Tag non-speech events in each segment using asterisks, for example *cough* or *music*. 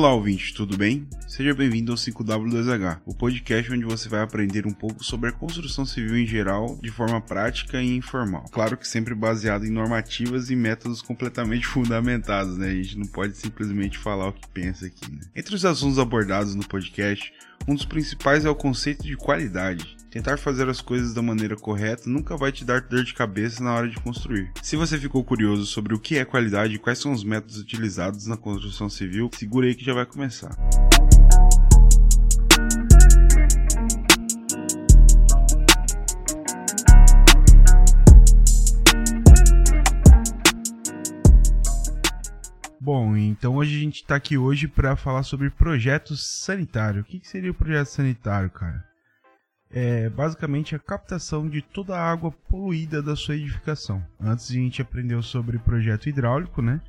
Olá, ouvinte, tudo bem? Seja bem-vindo ao 5W2H, o podcast onde você vai aprender um pouco sobre a construção civil em geral, de forma prática e informal. Claro que sempre baseado em normativas e métodos completamente *laughs* fundamentados, né? A gente não pode simplesmente falar o que pensa aqui, né? Entre os assuntos abordados no podcast, um dos principais é o conceito de qualidade. Tentar fazer as coisas da maneira correta nunca vai te dar dor de cabeça na hora de construir. Se você ficou curioso sobre o que é qualidade e quais são os métodos utilizados na construção civil, segura aí que já vai começar. Bom, então hoje a gente está aqui hoje para falar sobre projetos sanitários. O que, que seria o projeto sanitário, cara? É basicamente a captação de toda a água poluída da sua edificação. Antes a gente aprendeu sobre projeto hidráulico, né?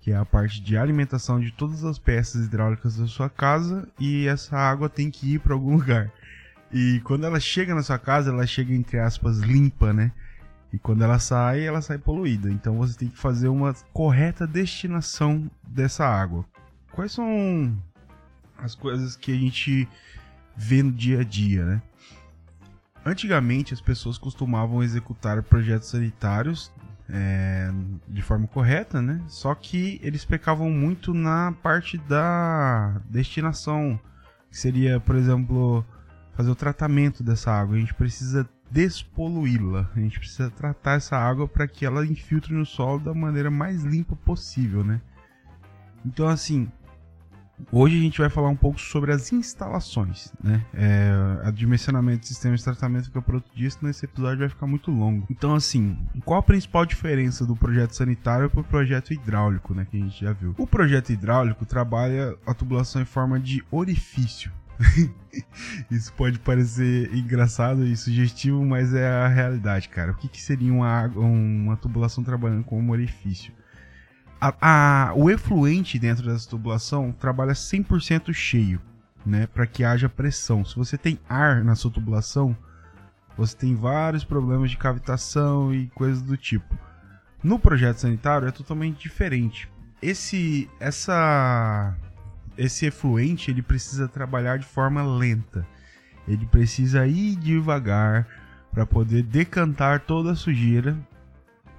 Que é a parte de alimentação de todas as peças hidráulicas da sua casa e essa água tem que ir para algum *laughs* lugar. E quando ela chega na sua casa, ela chega entre aspas limpa, né? E quando ela sai, ela sai poluída. Então você tem que fazer uma correta destinação dessa água. Quais são as coisas que a gente vê no dia a dia, né? Antigamente as pessoas costumavam executar projetos sanitários é, de forma correta, né? Só que eles pecavam muito na parte da destinação, que seria, por exemplo, fazer o tratamento dessa água. A gente precisa despoluí-la, a gente precisa tratar essa água para que ela infiltre no solo da maneira mais limpa possível, né? Então, assim, Hoje a gente vai falar um pouco sobre as instalações, né? É, a dimensionamento de sistemas de tratamento fica para outro dia, senão episódio vai ficar muito longo. Então, assim, qual a principal diferença do projeto sanitário para o projeto hidráulico, né? Que a gente já viu. O projeto hidráulico trabalha a tubulação em forma de orifício. *laughs* Isso pode parecer engraçado e sugestivo, mas é a realidade, cara. O que, que seria uma, uma tubulação trabalhando com um orifício? A, a, o efluente dentro dessa tubulação trabalha 100% cheio, né, para que haja pressão. Se você tem ar na sua tubulação, você tem vários problemas de cavitação e coisas do tipo. No projeto sanitário é totalmente diferente. Esse essa esse efluente ele precisa trabalhar de forma lenta. Ele precisa ir devagar para poder decantar toda a sujeira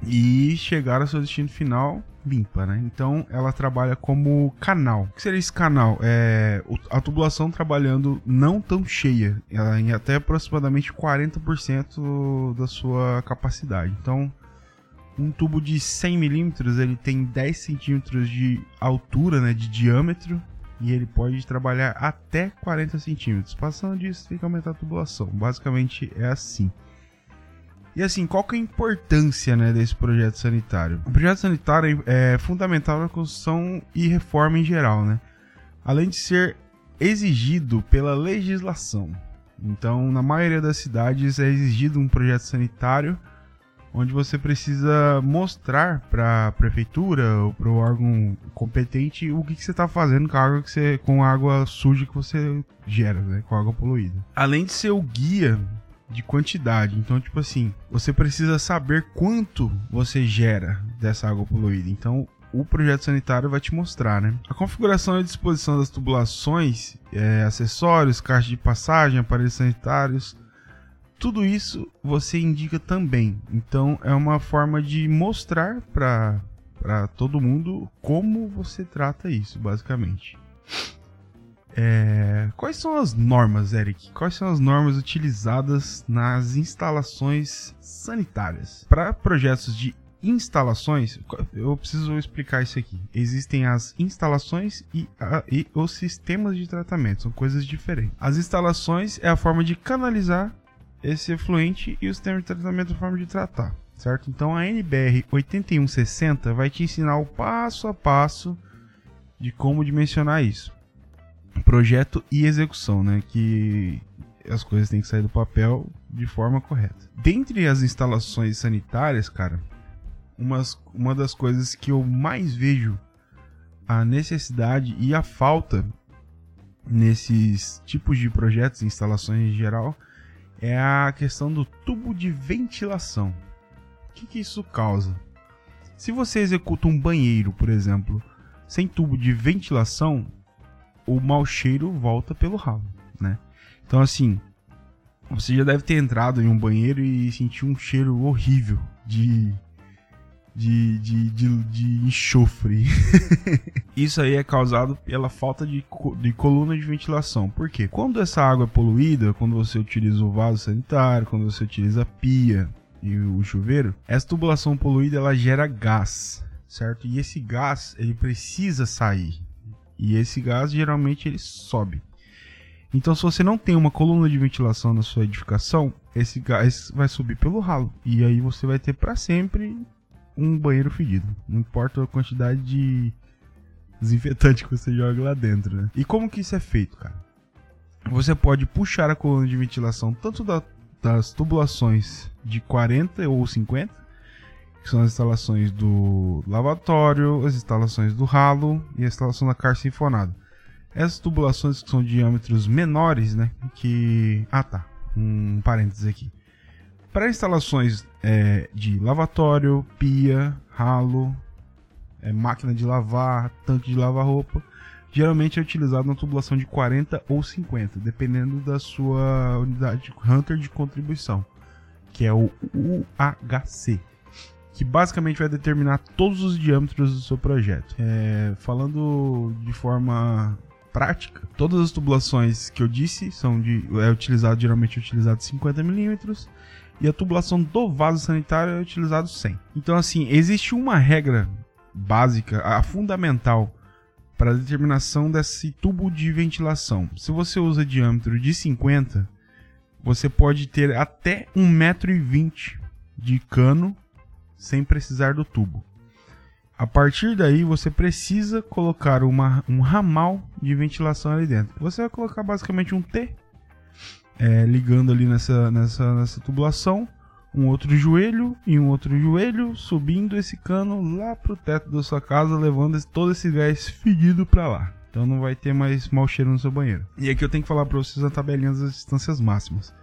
e chegar ao seu destino final limpa, né? Então ela trabalha como canal. O que seria esse canal? É a tubulação trabalhando não tão cheia, ela em até aproximadamente 40% da sua capacidade. Então, um tubo de 100 milímetros ele tem 10 centímetros de altura, né, de diâmetro, e ele pode trabalhar até 40 centímetros. Passando disso, tem que aumentar a tubulação. Basicamente é assim. E assim, qual que é a importância né, desse projeto sanitário? O projeto sanitário é fundamental na construção e reforma em geral, né? Além de ser exigido pela legislação. Então, na maioria das cidades é exigido um projeto sanitário onde você precisa mostrar para a prefeitura ou para o órgão competente o que, que você está fazendo com a água que você, com a água suja que você gera, né, com a água poluída. Além de ser o guia de quantidade. Então, tipo assim, você precisa saber quanto você gera dessa água poluída. Então, o projeto sanitário vai te mostrar, né? A configuração e disposição das tubulações, é, acessórios, caixa de passagem, aparelhos sanitários, tudo isso você indica também. Então, é uma forma de mostrar para para todo mundo como você trata isso, basicamente. É, quais são as normas, Eric? Quais são as normas utilizadas nas instalações sanitárias? Para projetos de instalações, eu preciso explicar isso aqui. Existem as instalações e, a, e, os sistemas de tratamento, são coisas diferentes. As instalações é a forma de canalizar esse efluente e o sistema de tratamento é a forma de tratar, certo? Então a NBR 8160 vai te ensinar o passo a passo de como dimensionar isso projeto e execução, né? Que as coisas têm que sair do papel de forma correta. Dentre as instalações sanitárias, cara, umas, uma das coisas que eu mais vejo a necessidade e a falta nesses tipos de projetos e instalações em geral é a questão do tubo de ventilação. O que, que isso causa? Se você executa um banheiro, por exemplo, sem tubo de ventilação, o mau cheiro volta pelo ralo, né? Então assim, você já deve ter entrado em um banheiro e sentiu um cheiro horrível de de, de, de, de enxofre. *laughs* Isso aí é causado pela falta de, de coluna de ventilação. Por quê? Quando essa água é poluída, quando você utiliza o vaso sanitário, quando você utiliza a pia e o chuveiro, essa tubulação poluída ela gera gás, certo? E esse gás ele precisa sair. E esse gás geralmente ele sobe. Então, se você não tem uma coluna de ventilação na sua edificação, esse gás vai subir pelo ralo. E aí você vai ter para sempre um banheiro fedido. Não importa a quantidade de desinfetante que você joga lá dentro, né? E como que isso é feito, cara? Você pode puxar a coluna de ventilação tanto da, das tubulações de 40 ou 50, que são as instalações do lavatório, as instalações do ralo e a instalação da caixa sinfonada. Essas tubulações que são diâmetros menores, né? Que. Ah tá. Um parênteses aqui. Para instalações é, de lavatório, pia, ralo, é, máquina de lavar, tanque de lavar roupa, geralmente é utilizado uma tubulação de 40 ou 50, dependendo da sua unidade Hunter de contribuição, que é o UHC, que basicamente vai determinar todos os diâmetros do seu projeto. É, falando de forma prática, todas as tubulações que eu disse são de é utilizado geralmente é utilizado 50 milímetros e a tubulação do vaso sanitário é utilizado 100. Então, assim, existe uma regra básica, a fundamental, para a determinação desse tubo de ventilação. Se você usa diâmetro de 50, você pode ter até 1,20m de cano sem precisar do tubo. A partir daí, você precisa colocar uma, um ramal de ventilação ali dentro. Você vai colocar basicamente um T é, ligando ali nessa, nessa, nessa tubulação, um outro joelho e um outro joelho, subindo esse cano lá pro teto da sua casa, levando todo esse gás fedido para lá. Então não vai ter mais mau cheiro no seu banheiro. E aqui eu tenho que falar para vocês a tabelinha das distâncias máximas.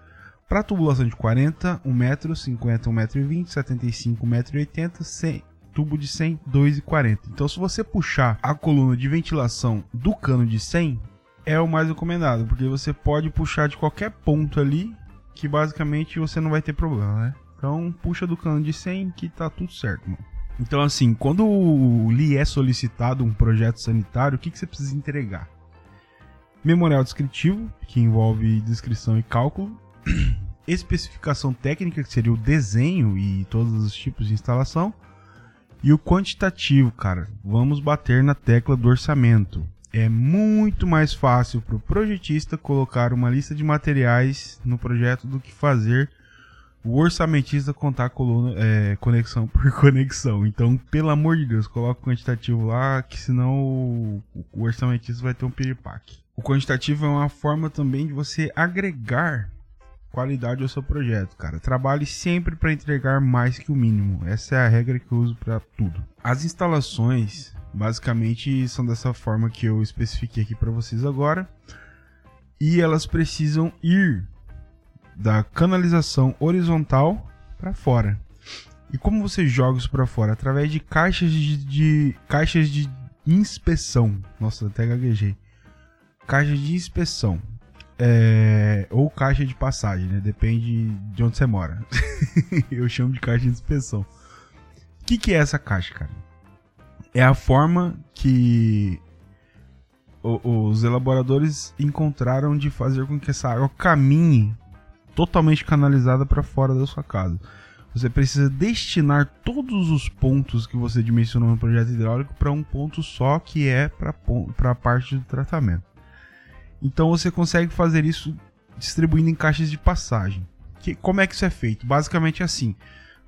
Para tubulação de 40, 1 metro, 50, 1 metro e 20, 75, 1 metro e 80, 100, tubo de 100, 2,40. Então se você puxar a coluna de ventilação do cano de 100, é o mais recomendado, porque você pode puxar de qualquer ponto ali, que basicamente você não vai ter problema, né? Então puxa do cano de 100 que tá tudo certo, mano. Então assim, quando lhe é solicitado um projeto sanitário, o que, que você precisa entregar? Memorial descritivo, que envolve descrição e cálculo. *clears throat* Especificação técnica, que seria o desenho e todos os tipos de instalação. E o quantitativo, cara. Vamos bater na tecla do orçamento é muito mais fácil para o projetista colocar uma lista de materiais no projeto do que fazer o orçamentista contar coluna, é, conexão *laughs* por conexão. Então, pelo amor de Deus, coloca o quantitativo lá, que senão o, o orçamentista vai ter um piripaque. O quantitativo é uma forma também de você agregar qualidade ao seu projeto, cara. Trabalhe sempre para entregar mais que o mínimo. Essa é a regra que eu uso para tudo. As instalações Basicamente são dessa forma que eu especifiquei aqui para vocês agora. E elas precisam ir da canalização horizontal para fora. E como você joga isso para fora? Através de caixas de, de, caixas de inspeção. Nossa, até gaguejei. Caixas de inspeção. É, ou caixa de passagem, né? Depende de onde você mora. *laughs* eu chamo de caixa de inspeção. O que, que é essa caixa, cara? é a forma que os elaboradores encontraram de fazer com que essa água caminhe totalmente canalizada para fora da sua casa. Você precisa destinar todos os pontos que você dimensionou no projeto hidráulico para um ponto só, que é para a parte do tratamento. Então você consegue fazer isso distribuindo em caixas de passagem. Que, como é que isso é feito? Basicamente assim: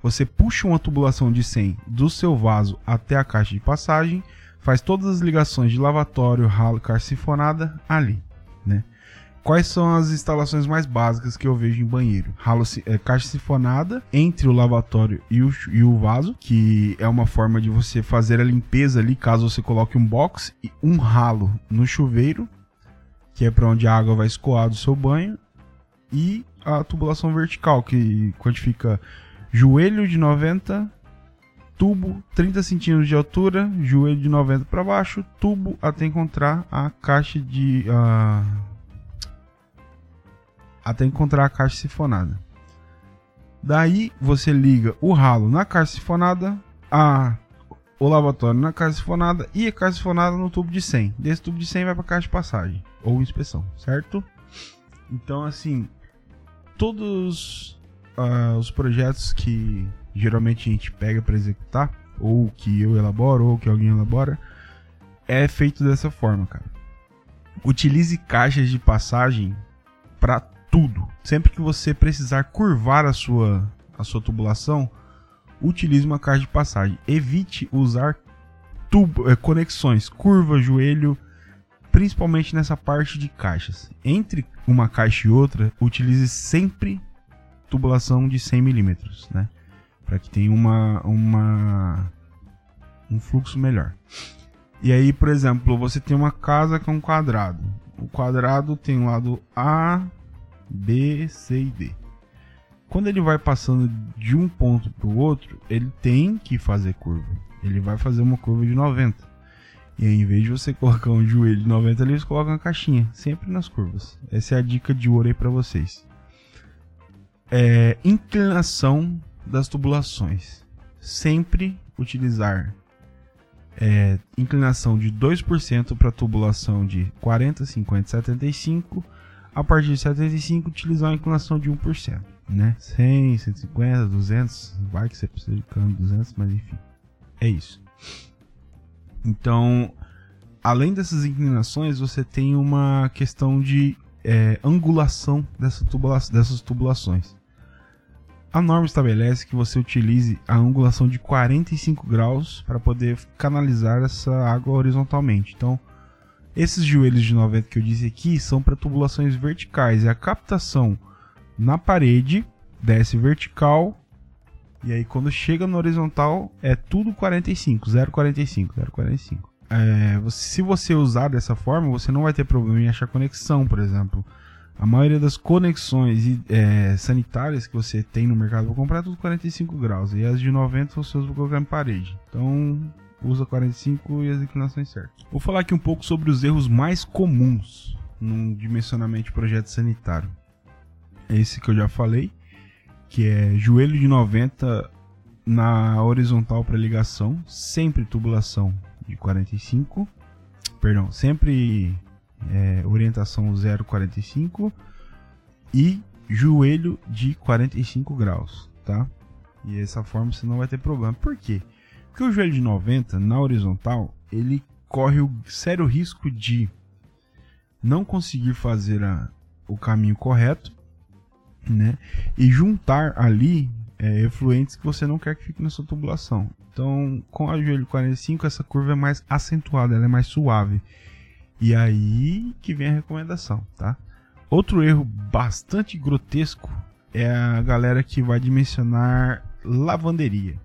você puxa uma tubulação de 100 do seu vaso até a caixa de passagem, faz todas as ligações de lavatório, ralo, caixa sifonada ali, né? Quais são as instalações mais básicas que eu vejo em banheiro? Ralo, é, caixa sifonada entre o lavatório e o, e o vaso, que é uma forma de você fazer a limpeza ali, caso você coloque um box, e um ralo no chuveiro, que é para onde a água vai escoar do seu banho, e a tubulação vertical, que quantifica joelho de 90 tubo 30 centímetros de altura, joelho de 90 para baixo, tubo até encontrar a caixa de uh, até encontrar a caixa sifonada. Daí você liga o ralo na caixa sifonada, a o lavatório na caixa sifonada e a caixa sifonada no tubo de 100. Desse tubo de 100 vai para a caixa de passagem ou inspeção, certo? Então assim, todos uh, os projetos que geralmente a gente pega para executar, ou que eu elaboro, ou que alguém elabora, é feito dessa forma, cara. Utilize caixas de passagem para tudo. Sempre que você precisar curvar a sua, a sua tubulação, utilize uma caixa de passagem. Evite usar tubo, é, conexões, curva, joelho, principalmente nessa parte de caixas. Entre uma caixa e outra, utilize sempre tubulação de 100 milímetros, né? Para que tenha uma, uma um fluxo melhor. E aí, por exemplo, você tem uma casa com um quadrado. O quadrado tem o lado A, B, C e D. Quando ele vai passando de um ponto para o outro, ele tem que fazer curva. Ele vai fazer uma curva de 90. E aí, em vez de você colocar um joelho de 90 ali, você coloca uma caixinha, sempre nas curvas. Essa é a dica de ouro aí para vocês. É, inclinação das tubulações. Sempre utilizar é, inclinação de 2% para tubulação de 40, 50, 75 a partir de 75 utilizar uma inclinação de 1%, né? 100, 150, 200, vai que você precisa de câmbio 200, mas enfim, é isso. Então, além dessas inclinações, você tem uma questão de é, angulação dessa tubula dessas tubulações. A norma estabelece que você utilize a angulação de 45 graus para poder canalizar essa água horizontalmente. Então, esses joelhos de 90 que eu disse aqui são para tubulações verticais. É a captação na parede, desce vertical, e aí quando chega no horizontal é tudo 45, 0,45, 0,45. É, se você usar dessa forma, você não vai ter problema em achar conexão, por exemplo. A maioria das conexões é, sanitárias que você tem no mercado para comprar é tudo 45 graus. E as de 90 você usa para colocar em parede. Então, usa 45 e as inclinações certas. Vou falar aqui um pouco sobre os erros mais comuns num dimensionamento de projeto sanitário. Esse que eu já falei, que é joelho de 90 na horizontal para ligação, sempre tubulação de 45, perdão, sempre é, orientação 0,45 e joelho de 45 graus, tá? E dessa forma você não vai ter problema. Por quê? Porque o joelho de 90 na horizontal, ele corre o sério risco de não conseguir fazer a, o caminho correto, né? E juntar ali é, efluentes que você não quer que fique na sua tubulação. Então, com a joelho 45, essa curva é mais acentuada, ela é mais suave. E aí que vem a recomendação, tá? Outro erro bastante grotesco é a galera que vai dimensionar lavanderia.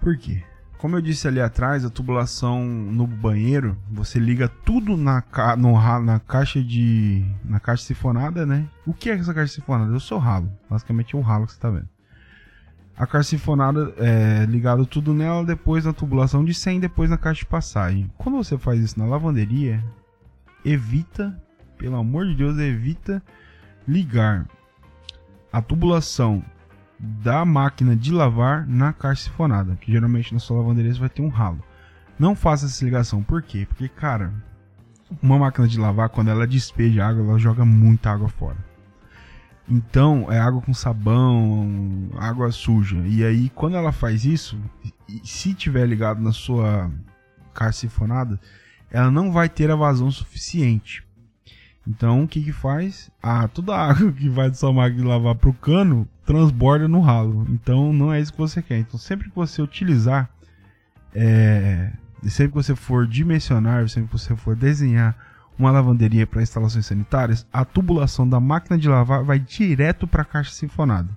Por quê? Como eu disse ali atrás, a tubulação no banheiro, você liga tudo na, ca no, na caixa de. na caixa sifonada, né? O que é essa caixa sifonada? Eu sou ralo. Basicamente é o ralo que você está vendo. A caixa sifonada é ligado tudo nela, depois na tubulação de 100, depois na caixa de passagem. Quando você faz isso na lavanderia, evita, pelo amor de Deus, evita ligar a tubulação da máquina de lavar na caixa sifonada, que geralmente na sua lavanderia vai ter um ralo. Não faça essa ligação, por quê? Porque, cara, uma máquina de lavar, quando ela despeja água, ela joga muita água fora. Então, é água com sabão, água suja. E aí, quando ela faz isso, se tiver ligado na sua caixa sifonada, ela não vai ter a vazão suficiente. Então, o que que faz? Ah, toda a *laughs* água que vai da sua máquina de lavar pro cano transborda no ralo. Então, não é isso que você quer. Então, sempre que você utilizar, é, sempre que você for dimensionar, sempre que você for desenhar uma lavanderia para instalações sanitárias, a tubulação da máquina de lavar vai direto para a caixa sinfonada.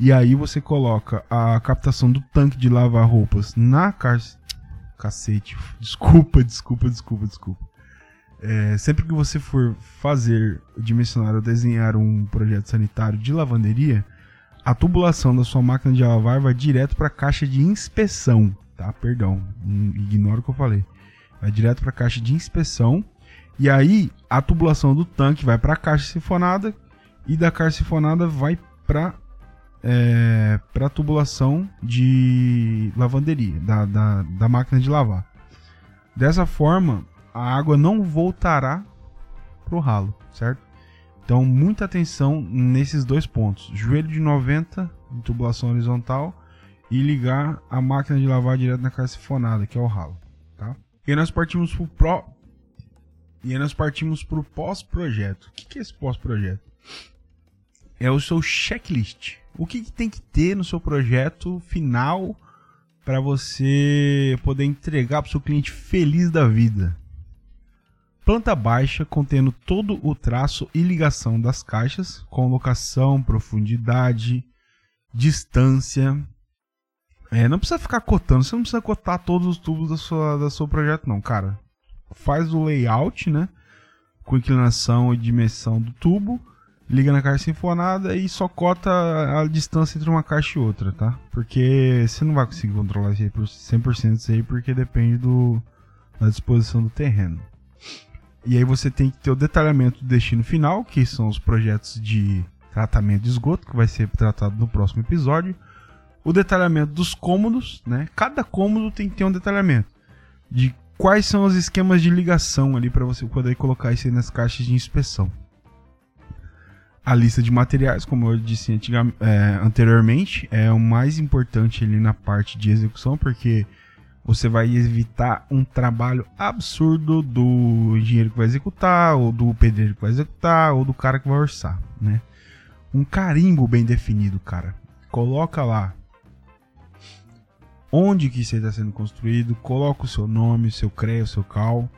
E aí você coloca a captação do tanque de lavar roupas na caixa. Cacete, desculpa, desculpa, desculpa, desculpa. É, sempre que você for fazer, dimensionar ou desenhar um projeto sanitário de lavanderia, a tubulação da sua máquina de lavar vai direto para a caixa de inspeção, tá? Perdão, ignora o que eu falei. Vai direto para a caixa de inspeção e aí a tubulação do tanque vai para a caixa sifonada e da caixa sifonada vai para é, para tubulação de lavanderia da, da, da máquina de lavar. Dessa forma, a água não voltará pro ralo, certo? Então, muita atenção nesses dois pontos: joelho de 90 em tubulação horizontal e ligar a máquina de lavar direto na caixa sifonada, que é o ralo, tá? E aí nós partimos pro pro e aí nós partimos pro pós-projeto. O que, que é esse pós-projeto? É o seu checklist. O que, que tem que ter no seu projeto final para você poder entregar para o seu cliente feliz da vida? Planta baixa contendo todo o traço e ligação das caixas, com locação, profundidade, distância. É, não precisa ficar cotando, você não precisa cotar todos os tubos da sua, da seu projeto, não, cara. Faz o layout, né? Com inclinação e dimensão do tubo, liga na caixa sinfonada e só cota a distância entre uma caixa e outra, tá? Porque você não vai conseguir controlar isso aí por 100% isso aí, porque depende do, da disposição do terreno. E aí você tem que ter o detalhamento do destino final, que são os projetos de tratamento de esgoto, que vai ser tratado no próximo episódio. O detalhamento dos cômodos, né? Cada cômodo tem que ter um detalhamento de quais são os esquemas de ligação ali para você poder colocar isso aí nas caixas de inspeção. A lista de materiais, como eu disse é, anteriormente, é o mais importante ali na parte de execução, porque você vai evitar um trabalho absurdo do engenheiro que vai executar, ou do pedreiro que vai executar, ou do cara que vai orçar, né? Um carimbo bem definido, cara. Coloca lá onde que isso está sendo construído, coloca o seu nome, o seu CREA, o seu CAL,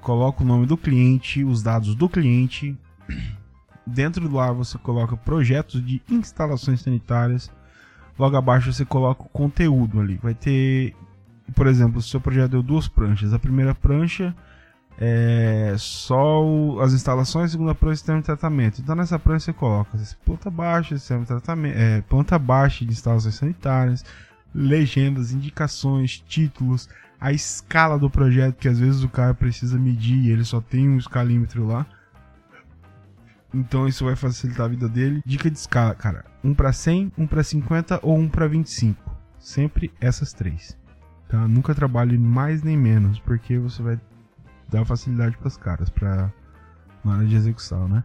coloca o nome do cliente, os dados do cliente. *clears throat* Dentro do ar você coloca projetos de instalações sanitárias. Logo abaixo você coloca o conteúdo ali. Vai ter por exemplo, se o seu projeto deu duas pranchas, a primeira prancha é só o, as instalações, a segunda prancha sistema de tratamento. Então nessa prancha você coloca planta baixa, sistema de tratamento, é, planta baixa de instalações sanitárias, legendas, indicações, títulos, a escala do projeto, que às vezes o cara precisa medir e ele só tem um escalímetro lá. Então isso vai facilitar a vida dele. Dica de escala, cara: 1 para 100, 1 para 50 ou 1 para 25. Sempre essas três. Tá? Nunca trabalhe mais nem menos, porque você vai dar facilidade para os caras para na hora de execução, né?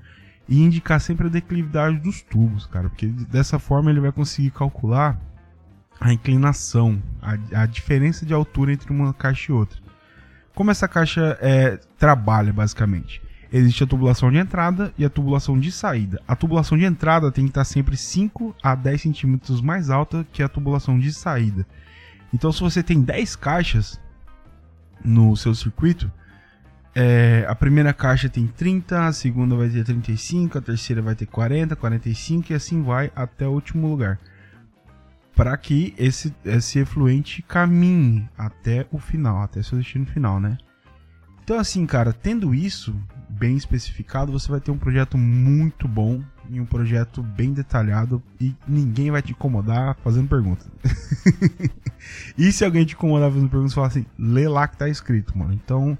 E indicar sempre a declividade dos tubos, cara, porque dessa forma ele vai conseguir calcular a inclinação, a, a diferença de altura entre uma caixa e outra. Como essa caixa é, trabalha basicamente? Existe a tubulação de entrada e a tubulação de saída. A tubulação de entrada tem que estar sempre 5 a 10 centímetros mais alta que a tubulação de saída. Então, se você tem 10 caixas no seu circuito, é, a primeira caixa tem 30, a segunda vai ter 35, a terceira vai ter 40, 45 e assim vai até o último lugar. Para que esse, esse efluente caminhe até o final, até seu destino final, né? Então, assim, cara, tendo isso bem especificado, você vai ter um projeto muito bom e um projeto bem detalhado e ninguém vai te incomodar fazendo perguntas. *laughs* e se alguém te incomodar fazendo perguntas, fala assim, lê lá que tá escrito, mano. Então,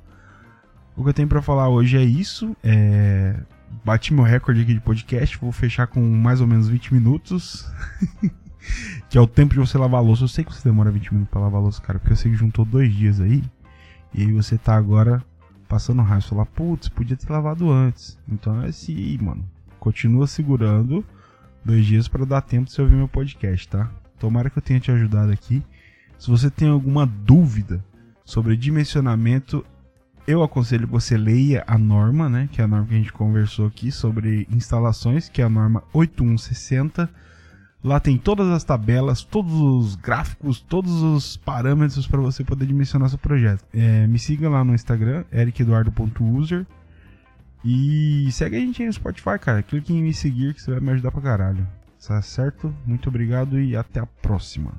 o que eu tenho para falar hoje é isso. É... Bati meu recorde aqui de podcast, vou fechar com mais ou menos 20 minutos. *laughs* que é o tempo de você lavar louça. Eu sei que você demora 20 minutos para lavar louça, cara, porque eu sei que juntou dois dias aí. E aí você tá agora passando raiva. Você fala, putz, podia ter lavado antes. Então é assim, mano. Continua segurando dois dias para dar tempo de você ouvir meu podcast, tá? Tomara que eu tenha te ajudado aqui. Se você tem alguma dúvida sobre dimensionamento, eu aconselho que você leia a norma, né? Que é a norma que a gente conversou aqui sobre instalações, que é a norma 8160 Lá tem todas as tabelas, todos os gráficos, todos os parâmetros para você poder dimensionar seu projeto. É, me siga lá no Instagram, ericeduardo.user. E segue a gente aí no Spotify, cara. Clique em me seguir que você vai me ajudar pra caralho. Tá certo? Muito obrigado e até a próxima.